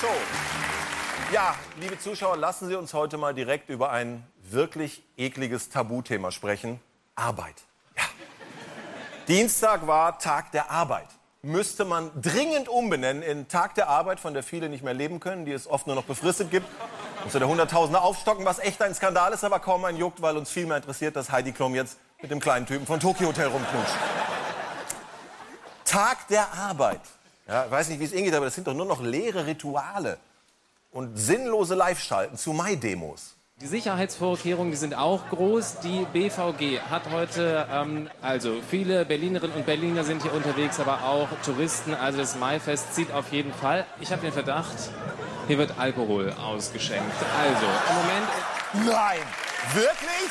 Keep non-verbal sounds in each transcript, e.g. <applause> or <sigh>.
Show. Ja, liebe Zuschauer, lassen Sie uns heute mal direkt über ein wirklich ekliges Tabuthema sprechen. Arbeit. Ja. Dienstag war Tag der Arbeit. Müsste man dringend umbenennen in Tag der Arbeit, von der viele nicht mehr leben können, die es oft nur noch befristet gibt. Müsste der Hunderttausende aufstocken, was echt ein Skandal ist, aber kaum ein juckt, weil uns viel mehr interessiert, dass Heidi Klum jetzt mit dem kleinen Typen von Tokyo Hotel rumknutscht. Tag der Arbeit. Ja, ich weiß nicht, wie es Ihnen geht, aber das sind doch nur noch leere Rituale und sinnlose Live-Schalten zu Mai-Demos. Die Sicherheitsvorkehrungen die sind auch groß. Die BVG hat heute, ähm, also viele Berlinerinnen und Berliner sind hier unterwegs, aber auch Touristen. Also das Maifest zieht auf jeden Fall. Ich habe den Verdacht, hier wird Alkohol ausgeschenkt. Also im Moment. Nein, wirklich?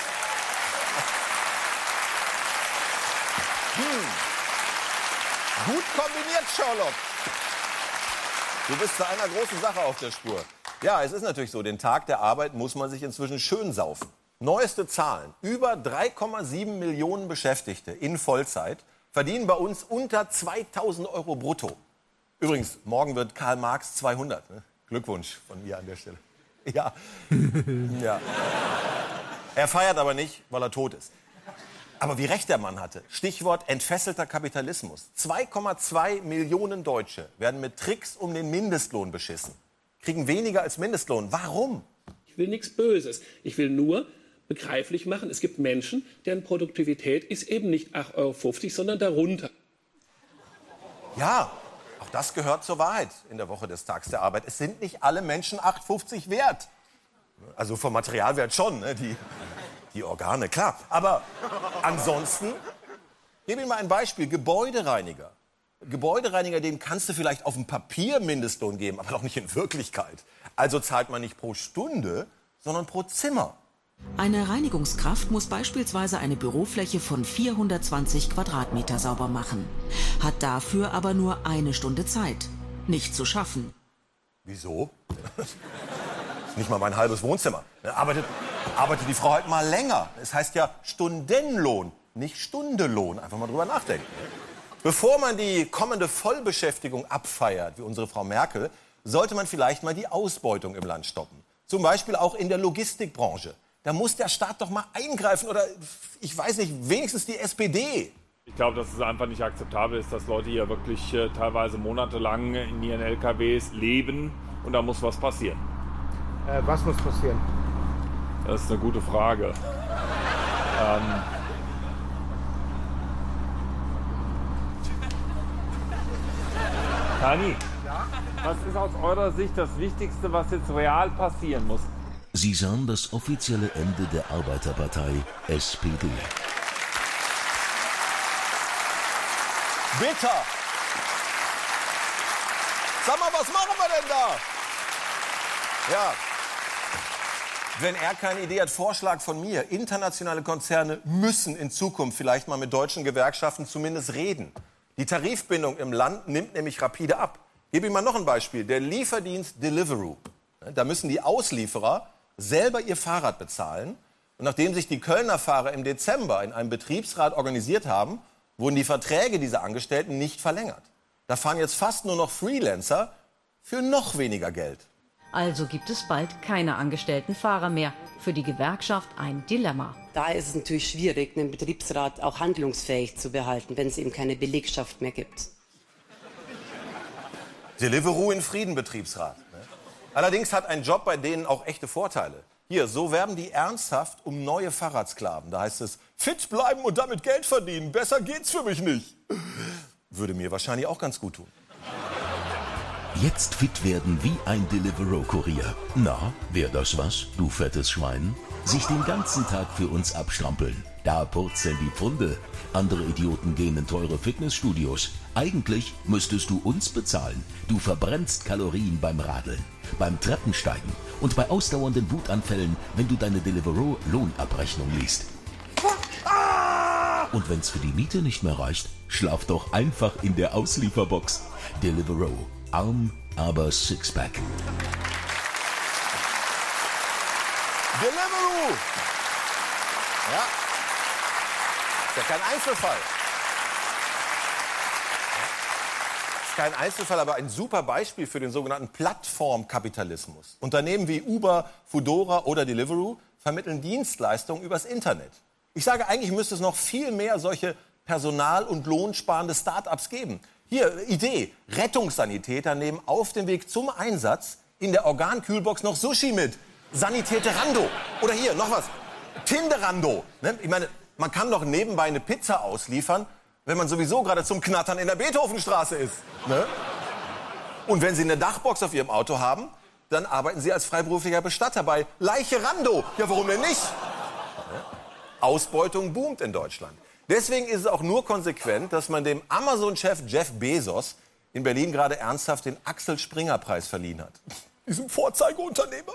Hm. Gut kombiniert, Sherlock. Du bist zu einer großen Sache auf der Spur. Ja, es ist natürlich so, den Tag der Arbeit muss man sich inzwischen schön saufen. Neueste Zahlen. Über 3,7 Millionen Beschäftigte in Vollzeit verdienen bei uns unter 2000 Euro brutto. Übrigens, morgen wird Karl Marx 200. Ne? Glückwunsch von mir an der Stelle. Ja. <laughs> ja. Er feiert aber nicht, weil er tot ist. Aber wie recht der Mann hatte. Stichwort entfesselter Kapitalismus. 2,2 Millionen Deutsche werden mit Tricks um den Mindestlohn beschissen. Kriegen weniger als Mindestlohn. Warum? Ich will nichts Böses. Ich will nur begreiflich machen, es gibt Menschen, deren Produktivität ist eben nicht 8,50 Euro, sondern darunter. Ja, auch das gehört zur Wahrheit in der Woche des Tags der Arbeit. Es sind nicht alle Menschen 8,50 wert. Also vom Materialwert schon, ne? die, die Organe, klar. Aber ansonsten, gebe Ihnen mal ein Beispiel, Gebäudereiniger. Gebäudereiniger, dem kannst du vielleicht auf dem Papier Mindestlohn geben, aber doch nicht in Wirklichkeit. Also zahlt man nicht pro Stunde, sondern pro Zimmer. Eine Reinigungskraft muss beispielsweise eine Bürofläche von 420 Quadratmeter sauber machen, hat dafür aber nur eine Stunde Zeit. Nicht zu schaffen. Wieso? <laughs> nicht mal mein halbes Wohnzimmer. Arbeitet, arbeitet die Frau halt mal länger. Es heißt ja Stundenlohn, nicht Stundelohn. Einfach mal drüber nachdenken. Bevor man die kommende Vollbeschäftigung abfeiert, wie unsere Frau Merkel, sollte man vielleicht mal die Ausbeutung im Land stoppen. Zum Beispiel auch in der Logistikbranche. Da muss der Staat doch mal eingreifen oder, ich weiß nicht, wenigstens die SPD. Ich glaube, dass es einfach nicht akzeptabel ist, dass Leute hier wirklich äh, teilweise monatelang in ihren LKWs leben und da muss was passieren. Äh, was muss passieren? Das ist eine gute Frage. ähm, Tani, was ist aus eurer Sicht das Wichtigste, was jetzt real passieren muss? Sie sahen das offizielle Ende der Arbeiterpartei SPD. Bitter. Sag mal, was machen wir denn da? Ja. Wenn er keine Idee hat, Vorschlag von mir. Internationale Konzerne müssen in Zukunft vielleicht mal mit deutschen Gewerkschaften zumindest reden. Die Tarifbindung im Land nimmt nämlich rapide ab. Gebe Ihnen mal noch ein Beispiel. Der Lieferdienst Deliveroo. Da müssen die Auslieferer selber ihr Fahrrad bezahlen. Und nachdem sich die Kölner Fahrer im Dezember in einem Betriebsrat organisiert haben, wurden die Verträge dieser Angestellten nicht verlängert. Da fahren jetzt fast nur noch Freelancer für noch weniger Geld. Also gibt es bald keine angestellten Fahrer mehr. Für die Gewerkschaft ein Dilemma. Da ist es natürlich schwierig, einen Betriebsrat auch handlungsfähig zu behalten, wenn es eben keine Belegschaft mehr gibt. Deliveroo in Frieden, Betriebsrat. Ne? Allerdings hat ein Job bei denen auch echte Vorteile. Hier, so werben die ernsthaft um neue Fahrradsklaven. Da heißt es, fit bleiben und damit Geld verdienen. Besser geht's für mich nicht. Würde mir wahrscheinlich auch ganz gut tun. Jetzt fit werden wie ein Deliveroo-Kurier. Na, wär das was, du fettes Schwein? Sich den ganzen Tag für uns abstrampeln. Da purzeln die Pfunde. Andere Idioten gehen in teure Fitnessstudios. Eigentlich müsstest du uns bezahlen. Du verbrennst Kalorien beim Radeln, beim Treppensteigen und bei ausdauernden Wutanfällen, wenn du deine Deliveroo-Lohnabrechnung liest. Und wenn's für die Miete nicht mehr reicht, schlaf doch einfach in der Auslieferbox. Deliveroo Arm, aber Sixpack. Deliveroo! Ja. Ist ja kein Einzelfall. Ist kein Einzelfall, aber ein super Beispiel für den sogenannten Plattformkapitalismus. Unternehmen wie Uber, Foodora oder Deliveroo vermitteln Dienstleistungen übers Internet. Ich sage, eigentlich müsste es noch viel mehr solche personal- und lohnsparende Start-ups geben. Hier, Idee. Rettungssanitäter nehmen auf dem Weg zum Einsatz in der Organkühlbox noch Sushi mit. Sanitäte Rando. Oder hier, noch was. Tinderando. Ne? Ich meine, man kann doch nebenbei eine Pizza ausliefern, wenn man sowieso gerade zum Knattern in der Beethovenstraße ist. Ne? Und wenn Sie eine Dachbox auf Ihrem Auto haben, dann arbeiten Sie als freiberuflicher Bestatter bei Leiche Rando. Ja, warum denn nicht? Ausbeutung boomt in Deutschland. Deswegen ist es auch nur konsequent, dass man dem Amazon-Chef Jeff Bezos in Berlin gerade ernsthaft den Axel Springer Preis verliehen hat. Diesem Vorzeigeunternehmer.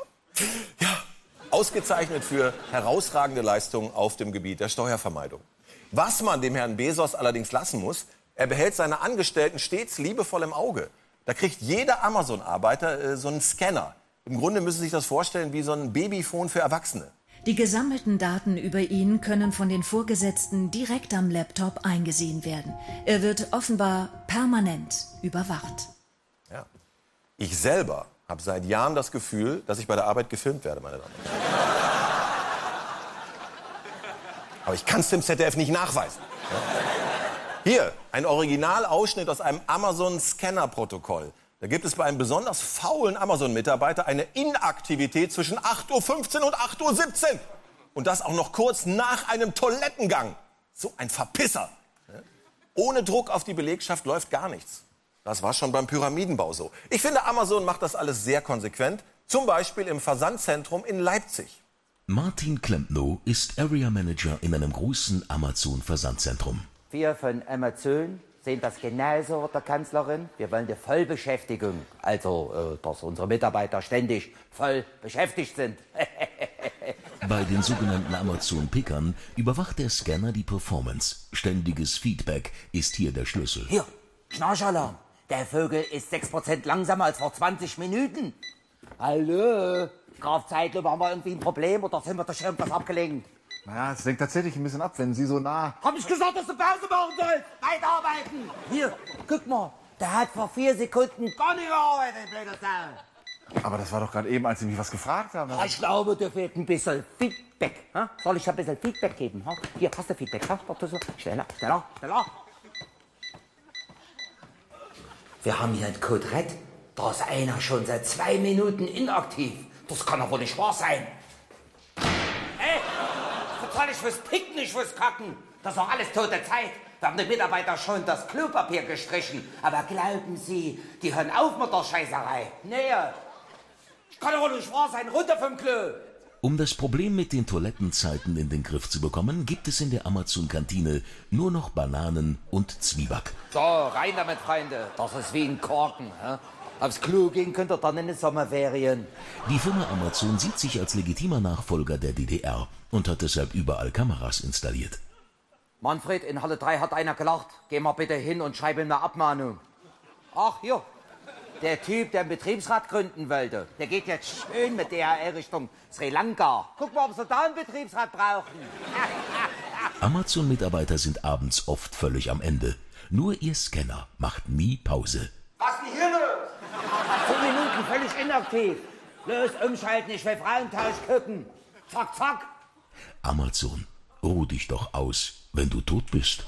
Ja, ausgezeichnet für herausragende Leistungen auf dem Gebiet der Steuervermeidung. Was man dem Herrn Bezos allerdings lassen muss, er behält seine Angestellten stets liebevoll im Auge. Da kriegt jeder Amazon-Arbeiter äh, so einen Scanner. Im Grunde müssen Sie sich das vorstellen wie so ein Babyphone für Erwachsene. Die gesammelten Daten über ihn können von den Vorgesetzten direkt am Laptop eingesehen werden. Er wird offenbar permanent überwacht. Ja. Ich selber habe seit Jahren das Gefühl, dass ich bei der Arbeit gefilmt werde, meine Damen und Herren. Aber ich kann es dem ZDF nicht nachweisen. Ja. Hier, ein Originalausschnitt aus einem Amazon-Scanner-Protokoll. Da gibt es bei einem besonders faulen Amazon-Mitarbeiter eine Inaktivität zwischen 8.15 Uhr und 8.17 Uhr. Und das auch noch kurz nach einem Toilettengang. So ein Verpisser. Ohne Druck auf die Belegschaft läuft gar nichts. Das war schon beim Pyramidenbau so. Ich finde, Amazon macht das alles sehr konsequent. Zum Beispiel im Versandzentrum in Leipzig. Martin Klempno ist Area Manager in einem großen Amazon-Versandzentrum. Wir von Amazon sehen das genauso der Kanzlerin. Wir wollen die Vollbeschäftigung, also äh, dass unsere Mitarbeiter ständig voll beschäftigt sind. <laughs> Bei den sogenannten Amazon-Pickern überwacht der Scanner die Performance. Ständiges Feedback ist hier der Schlüssel. Hier, Schnarchalarm. Der Vogel ist 6% langsamer als vor 20 Minuten. Hallo? Graf Zeitlupe, haben wir irgendwie ein Problem oder sind wir der Schirm was abgelenkt? Naja, es lenkt tatsächlich ein bisschen ab, wenn Sie so nah. Hab ich gesagt, dass du Pause machen sollst? Weiterarbeiten! Hier, guck mal. Der hat vor vier Sekunden gar nicht gearbeitet, blöder Sau. Aber das war doch gerade eben, als Sie mich was gefragt haben. Ich glaube, dir fehlt ein bisschen Feedback. Ha? Soll ich ein bisschen Feedback geben? Ha? Hier, hast du Feedback? Ha? Schneller, schneller, schneller. Wir haben hier einen Code Red. Da ist einer schon seit zwei Minuten inaktiv. Das kann doch wohl nicht wahr sein. Ey, total ich fürs Picken, nicht fürs Kacken. Das ist doch alles tote Zeit. Wir haben den Mitarbeiter schon das Klopapier gestrichen. Aber glauben Sie, die hören auf mit der Scheißerei. Nee, kann doch nicht wahr sein. Runter vom Klo. Um das Problem mit den Toilettenzeiten in den Griff zu bekommen, gibt es in der Amazon-Kantine nur noch Bananen und Zwieback. So, rein damit, Freunde. Das ist wie ein Korken. Hä? Aufs Klo gehen könnt ihr dann in den Sommerferien. Die Firma Amazon sieht sich als legitimer Nachfolger der DDR und hat deshalb überall Kameras installiert. Manfred, in Halle 3 hat einer gelacht. Geh mal bitte hin und schreib ihm eine Abmahnung. Ach, hier. Der Typ, der einen Betriebsrat gründen wollte, der geht jetzt schön mit DHL Richtung Sri Lanka. Guck mal, ob sie da einen Betriebsrat brauchen. <laughs> Amazon-Mitarbeiter sind abends oft völlig am Ende. Nur ihr Scanner macht nie Pause. Was ist denn hier los? Zehn Minuten völlig inaktiv. Los, umschalten, ich will Frauentausch gucken. Zack, zack. Amazon, ruh dich doch aus, wenn du tot bist.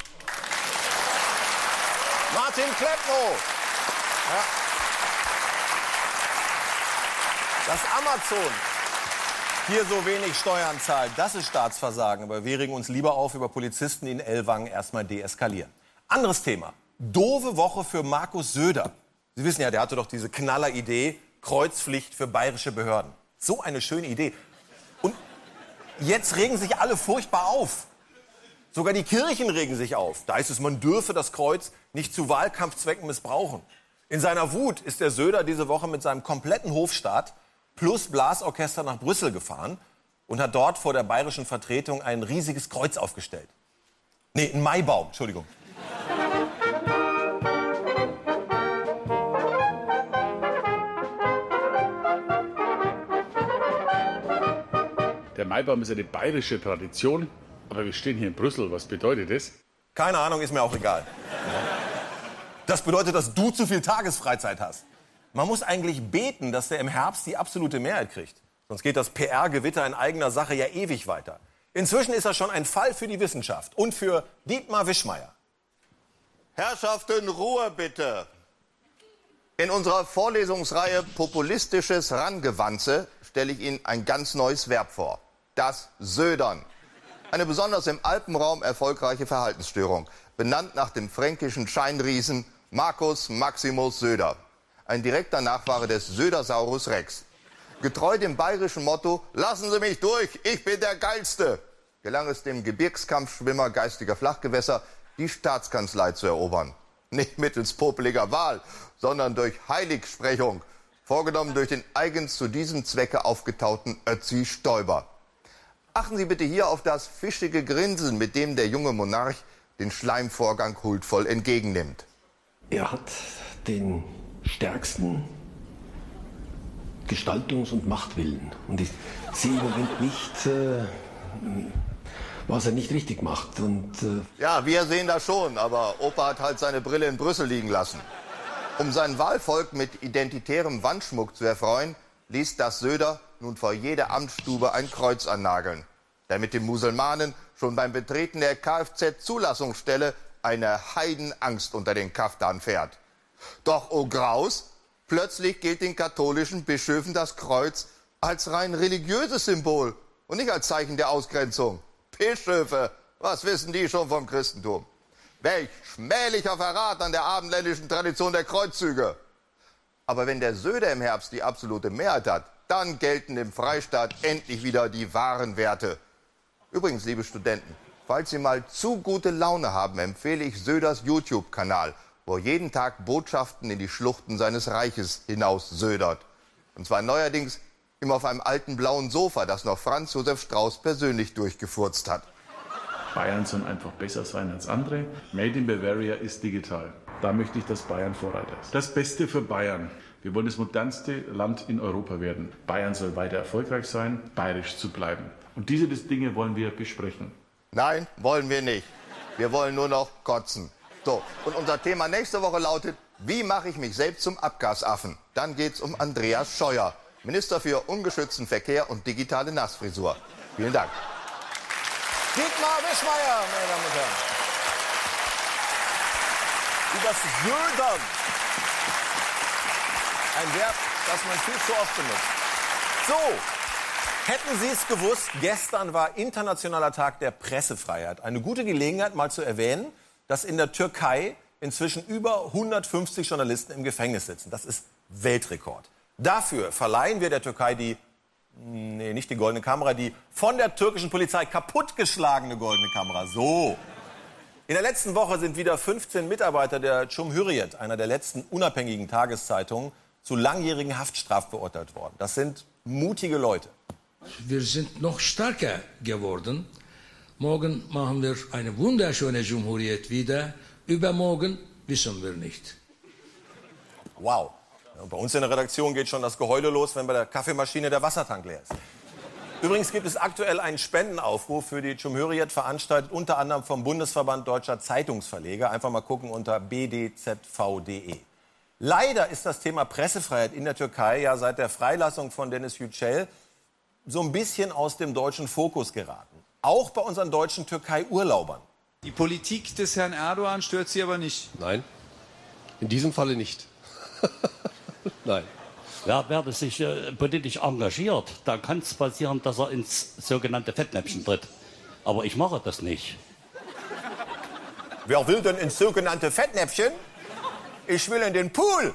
Martin Kleppno. Ja. Dass Amazon hier so wenig Steuern zahlt, das ist Staatsversagen. Aber wir regen uns lieber auf über Polizisten, die in Ellwangen erstmal deeskalieren. Anderes Thema. Doofe Woche für Markus Söder. Sie wissen ja, der hatte doch diese Knalleridee, Kreuzpflicht für bayerische Behörden. So eine schöne Idee. Und jetzt regen sich alle furchtbar auf. Sogar die Kirchen regen sich auf. Da heißt es, man dürfe das Kreuz nicht zu Wahlkampfzwecken missbrauchen. In seiner Wut ist der Söder diese Woche mit seinem kompletten Hofstaat plus Blasorchester nach Brüssel gefahren und hat dort vor der bayerischen Vertretung ein riesiges Kreuz aufgestellt. Nee, ein Maibaum, Entschuldigung. Der Maibaum ist eine bayerische Tradition, aber wir stehen hier in Brüssel. Was bedeutet das? Keine Ahnung, ist mir auch egal. Das bedeutet, dass du zu viel Tagesfreizeit hast. Man muss eigentlich beten, dass der im Herbst die absolute Mehrheit kriegt. Sonst geht das PR-Gewitter in eigener Sache ja ewig weiter. Inzwischen ist er schon ein Fall für die Wissenschaft und für Dietmar Wischmeier. Herrschaften, Ruhe bitte. In unserer Vorlesungsreihe Populistisches Rangewanze stelle ich Ihnen ein ganz neues Verb vor. Das Södern. Eine besonders im Alpenraum erfolgreiche Verhaltensstörung. Benannt nach dem fränkischen Scheinriesen Marcus Maximus Söder. Ein direkter Nachfahre des Södersaurus Rex. Getreu dem bayerischen Motto, lassen Sie mich durch, ich bin der Geilste, gelang es dem Gebirgskampfschwimmer geistiger Flachgewässer, die Staatskanzlei zu erobern. Nicht mittels popeliger Wahl, sondern durch Heiligsprechung, vorgenommen durch den eigens zu diesem Zwecke aufgetauten Ötzi Stoiber. Achten Sie bitte hier auf das fischige Grinsen, mit dem der junge Monarch den Schleimvorgang huldvoll entgegennimmt. Er hat den stärksten Gestaltungs- und Machtwillen. Und ich sehe im Moment nicht, äh, was er nicht richtig macht. Und, äh Ja, wir sehen das schon, aber Opa hat halt seine Brille in Brüssel liegen lassen. Um sein Wahlvolk mit identitärem Wandschmuck zu erfreuen, ließ das Söder nun vor jeder Amtsstube ein Kreuz annageln, damit den Musulmanen schon beim Betreten der Kfz-Zulassungsstelle eine Heidenangst unter den Kaftan fährt. Doch, oh Graus, plötzlich gilt den katholischen Bischöfen das Kreuz als rein religiöses Symbol und nicht als Zeichen der Ausgrenzung. Bischöfe, was wissen die schon vom Christentum? Welch schmählicher Verrat an der abendländischen Tradition der Kreuzzüge. Aber wenn der Söder im Herbst die absolute Mehrheit hat, dann gelten im Freistaat endlich wieder die wahren Werte. Übrigens, liebe Studenten, falls Sie mal zu gute Laune haben, empfehle ich Söders YouTube-Kanal, wo er jeden Tag Botschaften in die Schluchten seines Reiches hinaus södert. Und zwar neuerdings immer auf einem alten blauen Sofa, das noch Franz Josef Strauß persönlich durchgefurzt hat. Bayern soll einfach besser sein als andere. Made in Bavaria ist digital. Da möchte ich, dass Bayern Vorreiter ist. Das Beste für Bayern. Wir wollen das modernste Land in Europa werden. Bayern soll weiter erfolgreich sein, bayerisch zu bleiben. Und diese Dinge wollen wir besprechen. Nein, wollen wir nicht. Wir wollen nur noch kotzen. So, und unser Thema nächste Woche lautet, wie mache ich mich selbst zum Abgasaffen? Dann geht es um Andreas Scheuer, Minister für ungeschützten Verkehr und digitale Nassfrisur. Vielen Dank. Dietmar Wischmeier, meine Damen und Herren. Übers Södern. Ein Verb, das man viel zu oft benutzt. So, hätten Sie es gewusst, gestern war Internationaler Tag der Pressefreiheit. Eine gute Gelegenheit, mal zu erwähnen, dass in der Türkei inzwischen über 150 Journalisten im Gefängnis sitzen. Das ist Weltrekord. Dafür verleihen wir der Türkei die, nee, nicht die goldene Kamera, die von der türkischen Polizei kaputtgeschlagene goldene Kamera. So. In der letzten Woche sind wieder 15 Mitarbeiter der Cumhuriyet, einer der letzten unabhängigen Tageszeitungen, zu langjährigen Haftstrafen verurteilt worden. Das sind mutige Leute. Wir sind noch stärker geworden. Morgen machen wir eine wunderschöne Jumhuriyet wieder. Übermorgen wissen wir nicht. Wow. Bei uns in der Redaktion geht schon das Geheule los, wenn bei der Kaffeemaschine der Wassertank leer ist. Übrigens gibt es aktuell einen Spendenaufruf für die Cumhuriyet, veranstaltet unter anderem vom Bundesverband Deutscher Zeitungsverleger. Einfach mal gucken unter bdzv.de. Leider ist das Thema Pressefreiheit in der Türkei ja seit der Freilassung von Dennis Yücel so ein bisschen aus dem deutschen Fokus geraten. Auch bei unseren deutschen Türkei-Urlaubern. Die Politik des Herrn Erdogan stört Sie aber nicht. Nein, in diesem Falle nicht. <laughs> Nein. Wer, wer sich äh, politisch engagiert, da kann es passieren, dass er ins sogenannte Fettnäpfchen tritt. Aber ich mache das nicht. Wer will denn ins sogenannte Fettnäpfchen? Ich will in den Pool.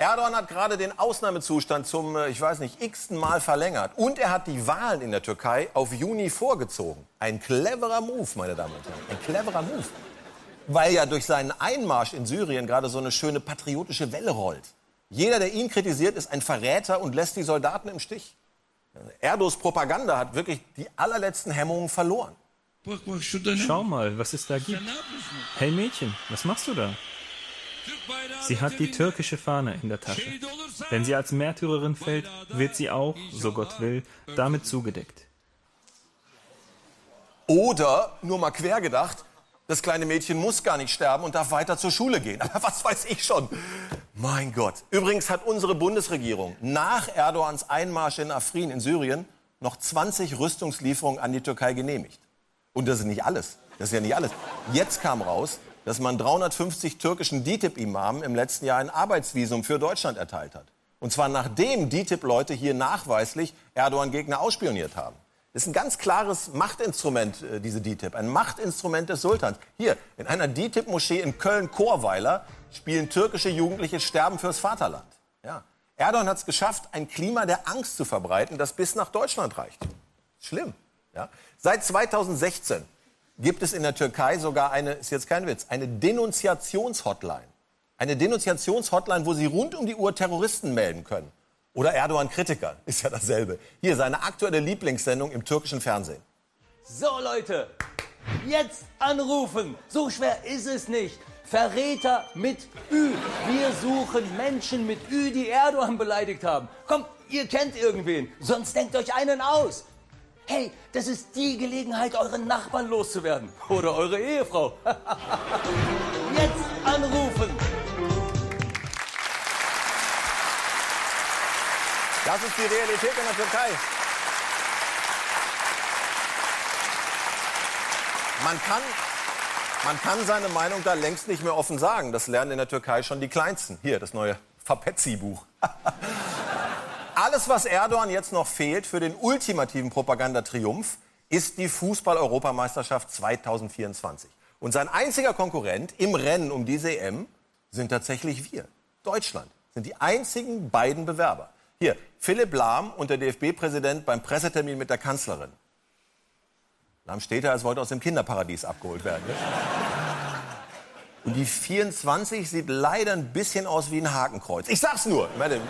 Erdogan hat gerade den Ausnahmezustand zum, äh, ich weiß nicht, x-ten Mal verlängert. Und er hat die Wahlen in der Türkei auf Juni vorgezogen. Ein cleverer Move, meine Damen und Herren. Ein cleverer Move. Weil ja durch seinen Einmarsch in Syrien gerade so eine schöne patriotische Welle rollt. Jeder, der ihn kritisiert, ist ein Verräter und lässt die Soldaten im Stich. Erdos Propaganda hat wirklich die allerletzten Hemmungen verloren. Schau mal, was es da gibt. Hey Mädchen, was machst du da? Sie hat die türkische Fahne in der Tasche. Wenn sie als Märtyrerin fällt, wird sie auch, so Gott will, damit zugedeckt. Oder, nur mal quer gedacht, das kleine Mädchen muss gar nicht sterben und darf weiter zur Schule gehen. <laughs> Aber was weiß ich schon. Mein Gott. Übrigens hat unsere Bundesregierung nach Erdogans Einmarsch in Afrin in Syrien noch 20 Rüstungslieferungen an die Türkei genehmigt. Und das ist nicht alles. Das ist ja nicht alles. Jetzt kam raus, dass man 350 türkischen DITIB-Imamen im letzten Jahr ein Arbeitsvisum für Deutschland erteilt hat. Und zwar nachdem DITIB-Leute hier nachweislich Erdogan-Gegner ausspioniert haben. Das ist ein ganz klares Machtinstrument, äh, diese DITIB. Ein Machtinstrument des Sultans. Hier, in einer DITIB-Moschee in Köln-Chorweiler spielen türkische Jugendliche Sterben fürs Vaterland. Ja. Erdogan hat es geschafft, ein Klima der Angst zu verbreiten, das bis nach Deutschland reicht. Schlimm. Ja. Seit 2016 gibt es in der Türkei sogar eine, ist jetzt kein Witz, eine Denunziationshotline. Eine Denunziationshotline, wo Sie rund um die Uhr Terroristen melden können. Oder Erdogan-Kritiker, <laughs> ist ja dasselbe. Hier seine aktuelle Lieblingssendung im türkischen Fernsehen. So Leute, jetzt anrufen. So schwer ist es nicht. Verräter mit Ü. Wir suchen Menschen mit Ü, die Erdogan beleidigt haben. Kommt, ihr kennt irgendwen, sonst denkt euch einen aus. Hey, das ist die Gelegenheit, euren Nachbarn loszuwerden. Oder eure Ehefrau. <laughs> Jetzt anrufen. Das ist die Realität in der Türkei. Man kann, man kann seine Meinung da längst nicht mehr offen sagen. Das lernen in der Türkei schon die Kleinsten. Hier, das neue Fapetzi-Buch. <laughs> Alles, was Erdogan jetzt noch fehlt für den ultimativen Propagandatriumph, ist die Fußball-Europameisterschaft 2024. Und sein einziger Konkurrent im Rennen um diese EM sind tatsächlich wir. Deutschland sind die einzigen beiden Bewerber. Hier, Philipp Lahm und der DFB-Präsident beim Pressetermin mit der Kanzlerin. Lahm steht da, als wollte aus dem Kinderparadies abgeholt werden. Ne? Und die 24 sieht leider ein bisschen aus wie ein Hakenkreuz. Ich sag's nur. Meine,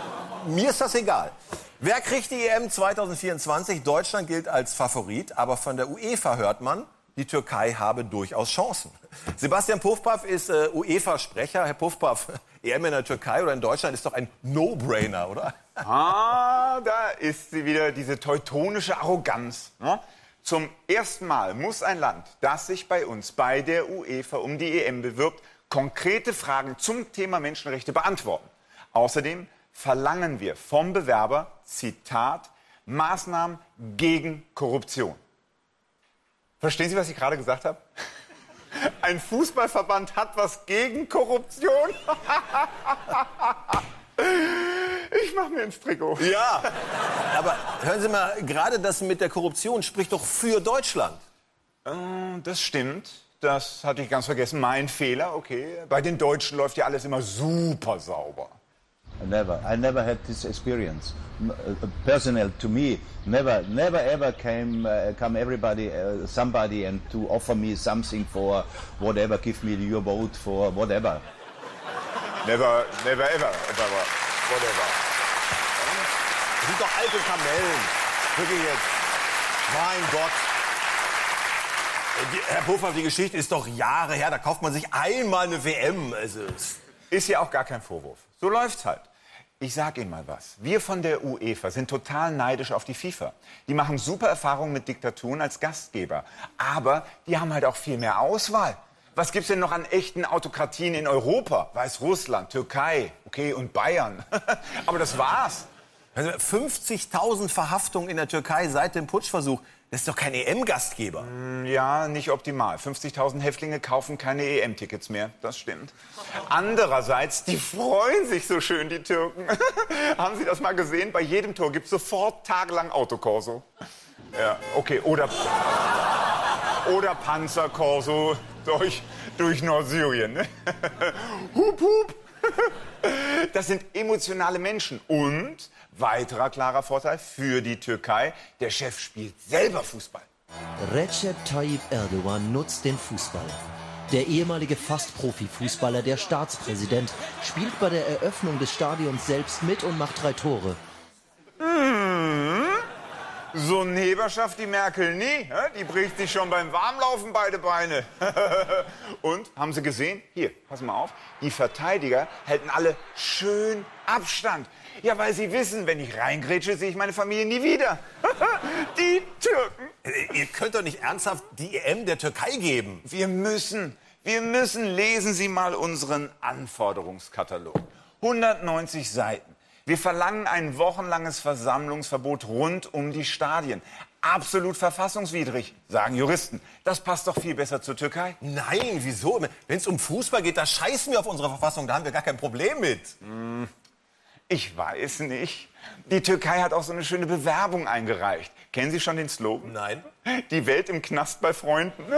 mir ist das egal. Wer kriegt die EM 2024? Deutschland gilt als Favorit, aber von der UEFA hört man, die Türkei habe durchaus Chancen. Sebastian Puffpaff ist äh, UEFA-Sprecher. Herr Puffpaff, <laughs> EM in der Türkei oder in Deutschland ist doch ein No-Brainer, oder? Ah, da ist sie wieder, diese teutonische Arroganz. Ne? Zum ersten Mal muss ein Land, das sich bei uns bei der UEFA um die EM bewirbt, konkrete Fragen zum Thema Menschenrechte beantworten. Außerdem verlangen wir vom Bewerber, Zitat, Maßnahmen gegen Korruption. Verstehen Sie, was ich gerade gesagt habe? <laughs> Ein Fußballverband hat was gegen Korruption. <laughs> Ich mache mir ins Trikot. Ja, aber hören Sie mal, gerade das mit der Korruption spricht doch für Deutschland. Äh, das stimmt. Das hatte ich ganz vergessen. Mein Fehler, okay. Bei den Deutschen läuft ja alles immer super sauber. Never. I never had this experience. Uh, personal to me, never, never ever came, uh, come everybody, uh, somebody and to offer me something for whatever, give me your vote for whatever. Never, never ever, ever, whatever. Das sind doch alte Kamellen. Wirklich jetzt. Mein Gott. Die, Herr Puffer, die Geschichte ist doch Jahre her. Da kauft man sich einmal eine WM. Also, ist ja auch gar kein Vorwurf. So läuft's halt. Ich sag Ihnen mal was. Wir von der UEFA sind total neidisch auf die FIFA. Die machen super Erfahrungen mit Diktaturen als Gastgeber. Aber die haben halt auch viel mehr Auswahl. Was gibt's denn noch an echten Autokratien in Europa? Weißrussland, Türkei, okay, und Bayern. <laughs> Aber das war's. 50.000 also Verhaftungen in der Türkei seit dem Putschversuch. Das ist doch kein EM-Gastgeber. Mm, ja, nicht optimal. 50.000 Häftlinge kaufen keine EM-Tickets mehr. Das stimmt. Andererseits, die freuen sich so schön, die Türken. <laughs> Haben Sie das mal gesehen? Bei jedem Tor gibt es sofort tagelang Autokorso. Ja, okay. Oder, oder Panzerkorso durch, durch Nordsyrien. Ne? <laughs> hup, hup. <laughs> Das sind emotionale Menschen. Und weiterer klarer Vorteil für die Türkei, der Chef spielt selber Fußball. Recep Tayyip Erdogan nutzt den Fußball. Der ehemalige fast Profi-Fußballer, der Staatspräsident, spielt bei der Eröffnung des Stadions selbst mit und macht drei Tore. Mmh. So ein Heber schafft die Merkel nie. Die bricht sich schon beim Warmlaufen beide Beine. <laughs> Und, haben Sie gesehen? Hier, pass mal auf. Die Verteidiger halten alle schön Abstand. Ja, weil sie wissen, wenn ich reingrätsche, sehe ich meine Familie nie wieder. <laughs> die Türken. Äh, Ihr könnt doch nicht ernsthaft die EM der Türkei geben. Wir müssen, wir müssen. Lesen Sie mal unseren Anforderungskatalog. 190 Seiten. Wir verlangen ein wochenlanges Versammlungsverbot rund um die Stadien. Absolut verfassungswidrig, sagen Juristen. Das passt doch viel besser zur Türkei. Nein, wieso? Wenn es um Fußball geht, da scheißen wir auf unsere Verfassung. Da haben wir gar kein Problem mit. Hm, Ich weiß nicht. Die Türkei hat auch so eine schöne Bewerbung eingereicht. Kennen Sie schon den Slogan? Nein. Die Welt im Knast bei Freunden. <laughs>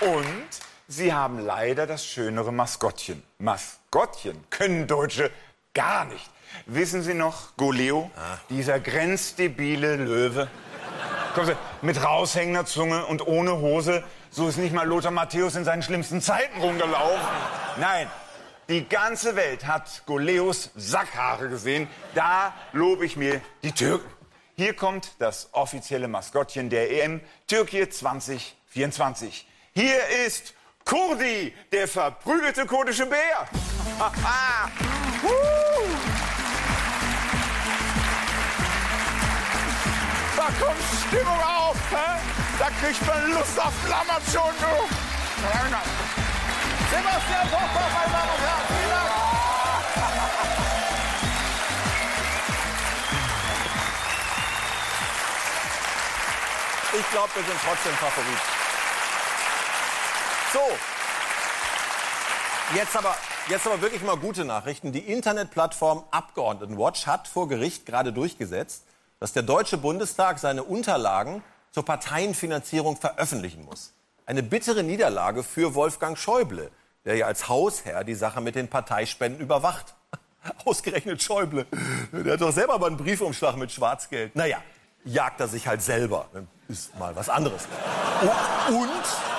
Und sie haben leider das schönere Maskottchen. Maskottchen können Deutsche gar nicht. Wissen Sie noch, Goleo, dieser grenzdebile Löwe? Kommen Sie, mit raushängender Zunge und ohne Hose, so ist nicht mal Lothar Matthäus in seinen schlimmsten Zeiten rumgelaufen. Nein, die ganze Welt hat Goleos Sackhaare gesehen. Da lobe ich mir die Türken. Hier kommt das offizielle Maskottchen der EM, Türkei 2024. Hier ist Kurdi, der verprügelte kurdische Bär. <laughs> Da kommt Stimmung auf, hä? Da kriegt man Lust auf Lammertschon, du. Sebastian Kochhoff, meine Damen und Herren, vielen Dank. Ich glaube, wir sind trotzdem Favorit. So. Jetzt aber, jetzt aber wirklich mal gute Nachrichten. Die Internetplattform Abgeordnetenwatch hat vor Gericht gerade durchgesetzt, dass der Deutsche Bundestag seine Unterlagen zur Parteienfinanzierung veröffentlichen muss. Eine bittere Niederlage für Wolfgang Schäuble, der ja als Hausherr die Sache mit den Parteispenden überwacht. <laughs> Ausgerechnet Schäuble. Der hat doch selber mal einen Briefumschlag mit Schwarzgeld. Naja, jagt er sich halt selber. Ist mal was anderes. Und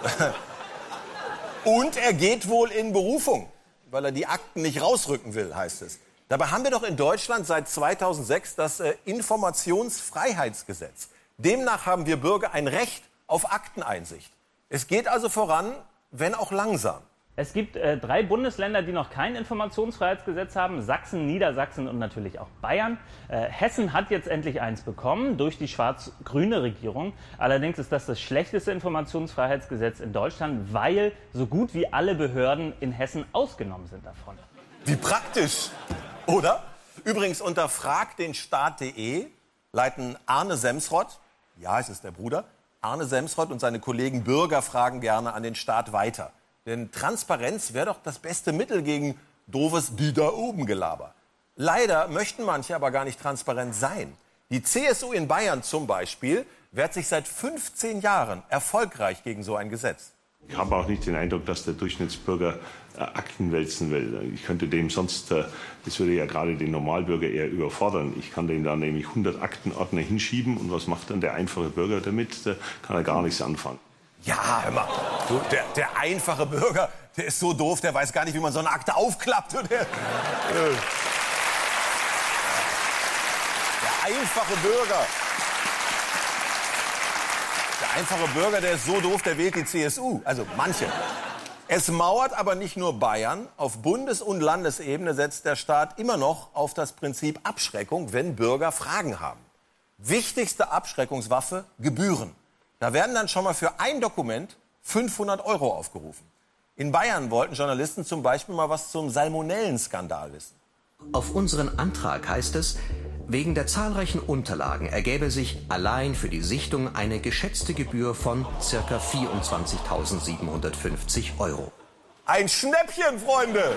<laughs> Und er geht wohl in Berufung, weil er die Akten nicht rausrücken will, heißt es. Dabei haben wir doch in Deutschland seit 2006 das äh, Informationsfreiheitsgesetz. Demnach haben wir Bürger ein Recht auf Akteneinsicht. Es geht also voran, wenn auch langsam. Es gibt äh, drei Bundesländer, die noch kein Informationsfreiheitsgesetz haben. Sachsen, Niedersachsen und natürlich auch Bayern. Äh, Hessen hat jetzt endlich eins bekommen durch die schwarz-grüne Regierung. Allerdings ist das das schlechteste Informationsfreiheitsgesetz in Deutschland, weil so gut wie alle Behörden in Hessen ausgenommen sind davon. Wie praktisch, oder? Übrigens unter fragdenstaat.de leiten Arne Semsrott, ja, es ist der Bruder, Arne Semsrott und seine Kollegen Bürgerfragen gerne an den Staat weiter. Denn Transparenz wäre doch das beste Mittel gegen doofes Die da oben Gelaber. Leider möchten manche aber gar nicht transparent sein. Die CSU in Bayern zum Beispiel wehrt sich seit 15 Jahren erfolgreich gegen so ein Gesetz. Ich habe auch nicht den Eindruck, dass der Durchschnittsbürger äh, Akten wälzen will. Ich könnte dem sonst, äh, das würde ja gerade den Normalbürger eher überfordern. Ich kann dem da nämlich 100 Aktenordner hinschieben und was macht dann der einfache Bürger damit? Da kann er gar nichts anfangen. Ja, hör mal, du, der, der einfache Bürger, der ist so doof, der weiß gar nicht, wie man so eine Akte aufklappt. Der, der einfache Bürger. Der einfache Bürger, der ist so doof, der wählt die CSU. Also manche. Es mauert aber nicht nur Bayern. Auf Bundes- und Landesebene setzt der Staat immer noch auf das Prinzip Abschreckung, wenn Bürger Fragen haben. Wichtigste Abschreckungswaffe, Gebühren. Da werden dann schon mal für ein Dokument 500 Euro aufgerufen. In Bayern wollten Journalisten zum Beispiel mal was zum Salmonellenskandal wissen. Auf unseren Antrag heißt es, wegen der zahlreichen Unterlagen ergäbe sich allein für die Sichtung eine geschätzte Gebühr von ca. 24.750 Euro. Ein Schnäppchen, Freunde!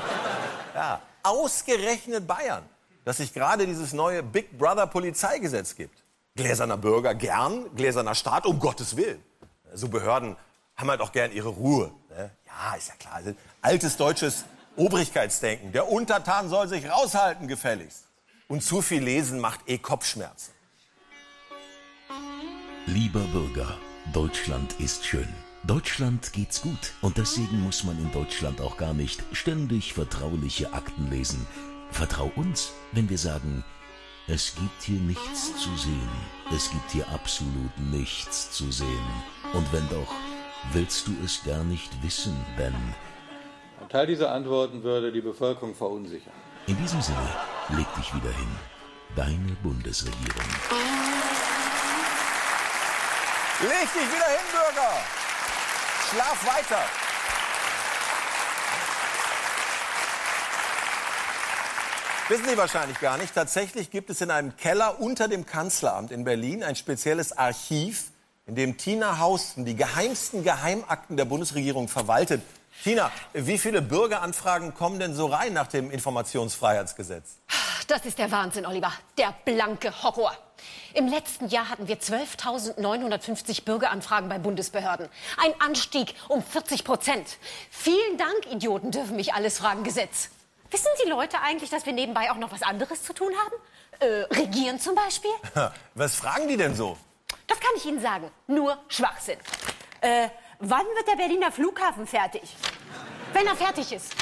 Ja, ausgerechnet Bayern, dass sich gerade dieses neue Big Brother Polizeigesetz gibt. Gläserner Bürger gern, gläserner Staat um Gottes Willen. So Behörden haben halt auch gern ihre Ruhe. Ne? Ja, ist ja klar. Altes deutsches Obrigkeitsdenken. Der Untertan soll sich raushalten, gefälligst. Und zu viel lesen macht eh Kopfschmerzen. Lieber Bürger, Deutschland ist schön. Deutschland geht's gut und deswegen muss man in Deutschland auch gar nicht ständig vertrauliche Akten lesen. Vertrau uns, wenn wir sagen, es gibt hier nichts zu sehen. Es gibt hier absolut nichts zu sehen. Und wenn doch, willst du es gar nicht wissen, Ben. Ein Teil dieser Antworten würde die Bevölkerung verunsichern. In diesem Sinne, leg dich wieder hin. Deine Bundesregierung. Leg dich wieder hin, Bürger! Schlaf weiter! Wissen Sie wahrscheinlich gar nicht. Tatsächlich gibt es in einem Keller unter dem Kanzleramt in Berlin ein spezielles Archiv, in dem Tina Hausten die geheimsten Geheimakten der Bundesregierung verwaltet. Tina, wie viele Bürgeranfragen kommen denn so rein nach dem Informationsfreiheitsgesetz? Das ist der Wahnsinn, Oliver. Der blanke Horror. Im letzten Jahr hatten wir 12.950 Bürgeranfragen bei Bundesbehörden. Ein Anstieg um 40 Prozent. Vielen Dank, Idioten dürfen mich alles fragen, Gesetz. Wissen die Leute eigentlich, dass wir nebenbei auch noch was anderes zu tun haben? Äh, regieren zum Beispiel? <laughs> Was fragen die denn so? Das kann ich Ihnen sagen. Nur Schwachsinn. Äh, wann wird der Berliner Flughafen fertig? Wenn er fertig ist.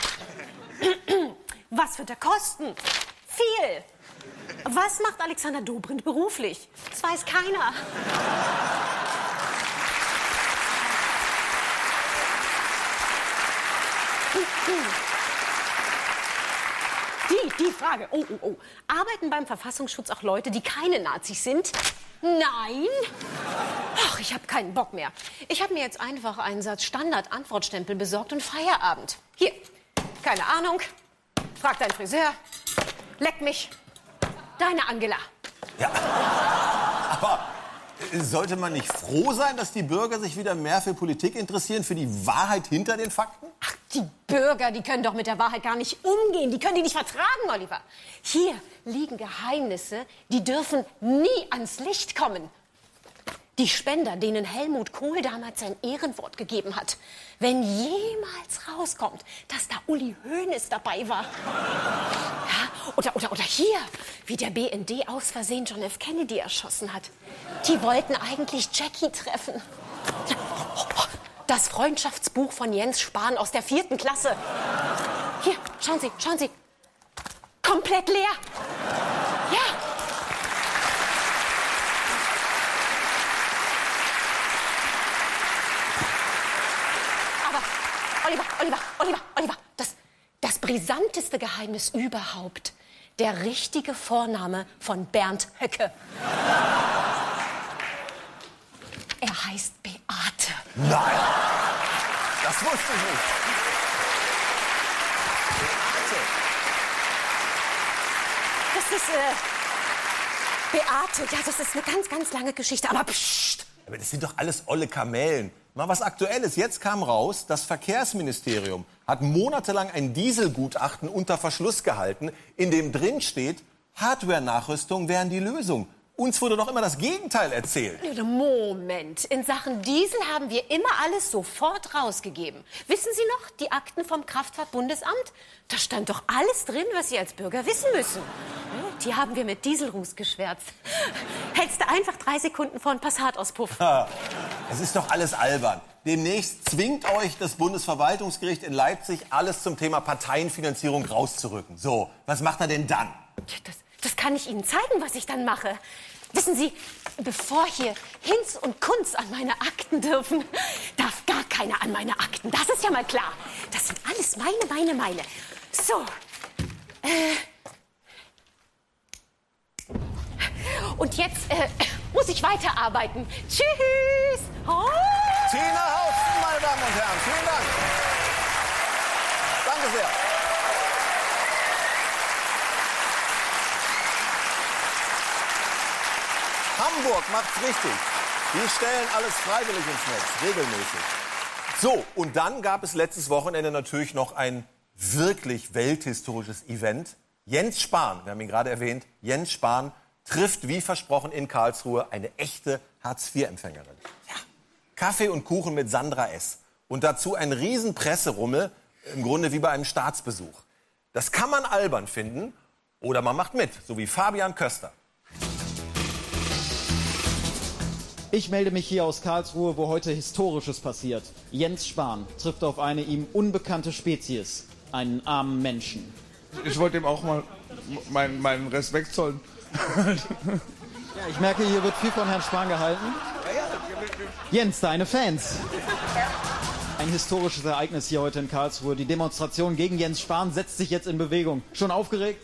<clears throat> Was wird er kosten? Viel. Was macht Alexander Dobrindt beruflich? Das weiß keiner. <laughs> Die, die Frage. Oh, oh, oh. Arbeiten beim Verfassungsschutz auch Leute, die keine Nazis sind? Nein. Ach, ich habe keinen Bock mehr. Ich habe mir jetzt einfach einen Satz Standard-Antwortstempel besorgt und Feierabend. Hier, keine Ahnung. Frag deinen Friseur. Leck mich. Deine Angela. Aber äh, sollte man nicht froh sein, dass die Bürger sich wieder mehr für Politik interessieren, für die Wahrheit hinter den Fakten? Die Bürger, die können doch mit der Wahrheit gar nicht umgehen. Die können die nicht vertragen, Oliver. Hier liegen Geheimnisse, die dürfen nie ans Licht kommen. Die Spender, denen Helmut Kohl damals sein Ehrenwort gegeben hat. Wenn jemals rauskommt, dass da Uli Hoeneß dabei war. Ja, oder, oder, oder hier, wie der BND aus Versehen John F. Kennedy erschossen hat. Die wollten eigentlich Jackie treffen. Das Freundschaftsbuch von Jens Spahn aus der vierten Klasse. Hier, schauen Sie, schauen Sie. Komplett leer. Ja. Aber, Oliver, Oliver, Oliver, Oliver, das, das brisanteste Geheimnis überhaupt. Der richtige Vorname von Bernd Höcke. Er heißt Beate. Nein! Das wusste ich nicht. Das ist, äh, Beate, ja, das ist eine ganz, ganz lange Geschichte. Aber psst, Aber das sind doch alles olle Kamellen. Mal was Aktuelles. Jetzt kam raus, das Verkehrsministerium hat monatelang ein Dieselgutachten unter Verschluss gehalten, in dem drin steht, Hardware-Nachrüstung wären die Lösung. Uns wurde doch immer das Gegenteil erzählt. Moment. In Sachen Diesel haben wir immer alles sofort rausgegeben. Wissen Sie noch, die Akten vom Kraftfahrtbundesamt? Da stand doch alles drin, was Sie als Bürger wissen müssen. Die haben wir mit Dieselruß geschwärzt. Hältst du einfach drei Sekunden vor einen Passatauspuff. Ha, Es ist doch alles albern. Demnächst zwingt euch das Bundesverwaltungsgericht in Leipzig, alles zum Thema Parteienfinanzierung rauszurücken. So, was macht er denn dann? Das, das kann ich Ihnen zeigen, was ich dann mache. Wissen Sie, bevor hier Hinz und Kunz an meine Akten dürfen, darf gar keiner an meine Akten. Das ist ja mal klar. Das sind alles meine, meine, meine. So. Äh. Und jetzt äh, muss ich weiterarbeiten. Tschüss. Oh. Tina Hausten, meine Damen und Herren, vielen Dank. Danke sehr. Hamburg macht's richtig. Die stellen alles freiwillig ins Netz, regelmäßig. So, und dann gab es letztes Wochenende natürlich noch ein wirklich welthistorisches Event. Jens Spahn, wir haben ihn gerade erwähnt, Jens Spahn trifft wie versprochen in Karlsruhe eine echte Hartz-IV-Empfängerin. Ja. Kaffee und Kuchen mit Sandra S. Und dazu ein riesen Presserummel, im Grunde wie bei einem Staatsbesuch. Das kann man albern finden oder man macht mit, so wie Fabian Köster. Ich melde mich hier aus Karlsruhe, wo heute Historisches passiert. Jens Spahn trifft auf eine ihm unbekannte Spezies, einen armen Menschen. Ich wollte ihm auch mal meinen, meinen Respekt zollen. Ja, ich merke, hier wird viel von Herrn Spahn gehalten. Jens, deine Fans. Ein historisches Ereignis hier heute in Karlsruhe. Die Demonstration gegen Jens Spahn setzt sich jetzt in Bewegung. Schon aufgeregt?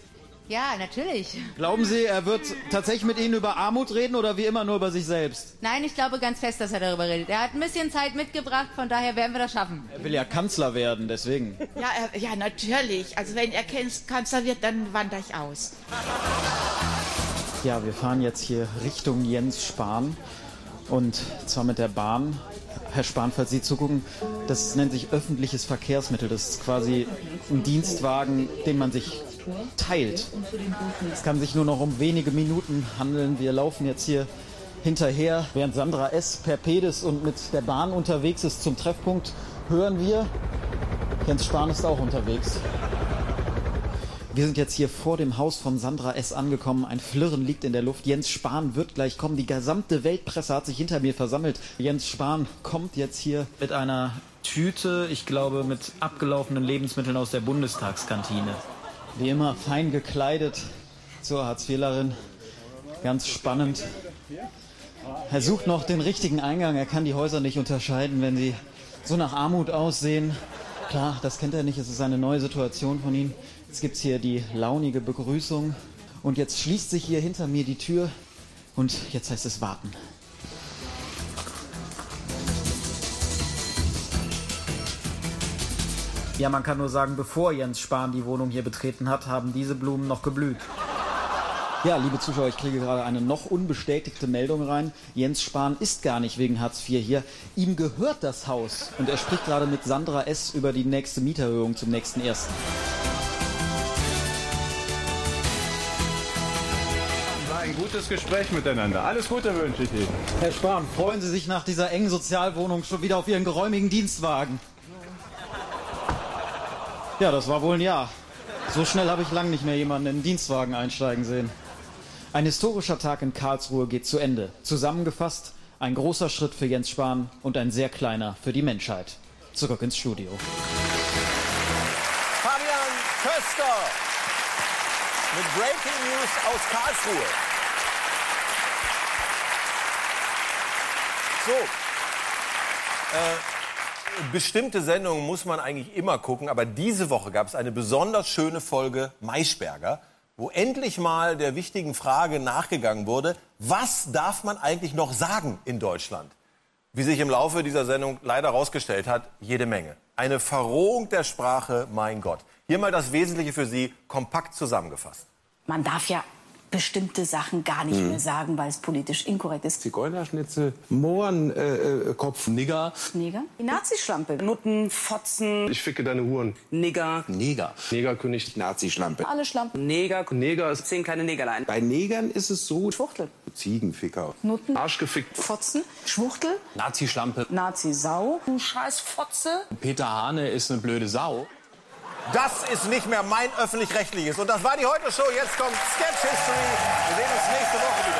Ja, natürlich. Glauben Sie, er wird tatsächlich mit Ihnen über Armut reden oder wie immer nur über sich selbst? Nein, ich glaube ganz fest, dass er darüber redet. Er hat ein bisschen Zeit mitgebracht, von daher werden wir das schaffen. Er will ja Kanzler werden, deswegen. Ja, er, ja, natürlich. Also wenn er Kanzler wird, dann wandere ich aus. Ja, wir fahren jetzt hier Richtung Jens Spahn und zwar mit der Bahn. Herr Spahn, falls Sie zugucken, das nennt sich öffentliches Verkehrsmittel. Das ist quasi ein Dienstwagen, den man sich teilt. Es kann sich nur noch um wenige Minuten handeln. Wir laufen jetzt hier hinterher, während Sandra S. per Pedis und mit der Bahn unterwegs ist zum Treffpunkt, hören wir, Jens Spahn ist auch unterwegs. Wir sind jetzt hier vor dem Haus von Sandra S. angekommen. Ein Flirren liegt in der Luft. Jens Spahn wird gleich kommen. Die gesamte Weltpresse hat sich hinter mir versammelt. Jens Spahn kommt jetzt hier mit einer Tüte, ich glaube mit abgelaufenen Lebensmitteln aus der Bundestagskantine. Wie immer fein gekleidet zur Hartz-IVlerin. Ganz spannend. Er sucht noch den richtigen Eingang. Er kann die Häuser nicht unterscheiden, wenn sie so nach Armut aussehen. Klar, das kennt er nicht. Es ist eine neue Situation von ihm. Jetzt gibt es hier die launige Begrüßung. Und jetzt schließt sich hier hinter mir die Tür. Und jetzt heißt es warten. Ja, man kann nur sagen, bevor Jens Spahn die Wohnung hier betreten hat, haben diese Blumen noch geblüht. Ja, liebe Zuschauer, ich kriege gerade eine noch unbestätigte Meldung rein. Jens Spahn ist gar nicht wegen Hartz IV hier. Ihm gehört das Haus. Und er spricht gerade mit Sandra S. über die nächste Mieterhöhung zum nächsten ersten. Gutes Gespräch miteinander. Alles Gute wünsche ich Ihnen. Herr Spahn, freuen Sie sich nach dieser engen Sozialwohnung schon wieder auf Ihren geräumigen Dienstwagen? Ja, das war wohl ein Ja. So schnell habe ich lang nicht mehr jemanden in den Dienstwagen einsteigen sehen. Ein historischer Tag in Karlsruhe geht zu Ende. Zusammengefasst, ein großer Schritt für Jens Spahn und ein sehr kleiner für die Menschheit. Zurück ins Studio. Fabian Köster mit Breaking News aus Karlsruhe. So. Äh, bestimmte Sendungen muss man eigentlich immer gucken, aber diese Woche gab es eine besonders schöne Folge Maischberger, wo endlich mal der wichtigen Frage nachgegangen wurde, was darf man eigentlich noch sagen in Deutschland? Wie sich im Laufe dieser Sendung leider herausgestellt hat, jede Menge. Eine Verrohung der Sprache, mein Gott. Hier mal das Wesentliche für Sie kompakt zusammengefasst. Man darf ja bestimmte Sachen gar nicht Mhm. mehr sagen, weil es politisch inkorrekt ist. Zigeunerschnitzel, Mohrenkopf, Nigger. Neger? Die Nazischlampe. Nutten, Fotzen. Ich ficke deine Huren. Nigger. Neger. Negerkönig, Nazischlampe. Alle Schlampen. Neger. Neger ist Zehn kleine Negerlein. Bei Negern ist es so. Schwuchtel. Ziegenficker. Nutten. Arschgefickt. Fotzen. Schwuchtel. Nazischlampe. Nazi-Sau. Du scheiß Fotze. Peter Hane ist eine blöde Sau. Das ist nicht mehr mein öffentlich-rechtliches. Und das war die Heute-Show. Jetzt kommt Sketch History. Wir sehen uns nächste Woche wieder.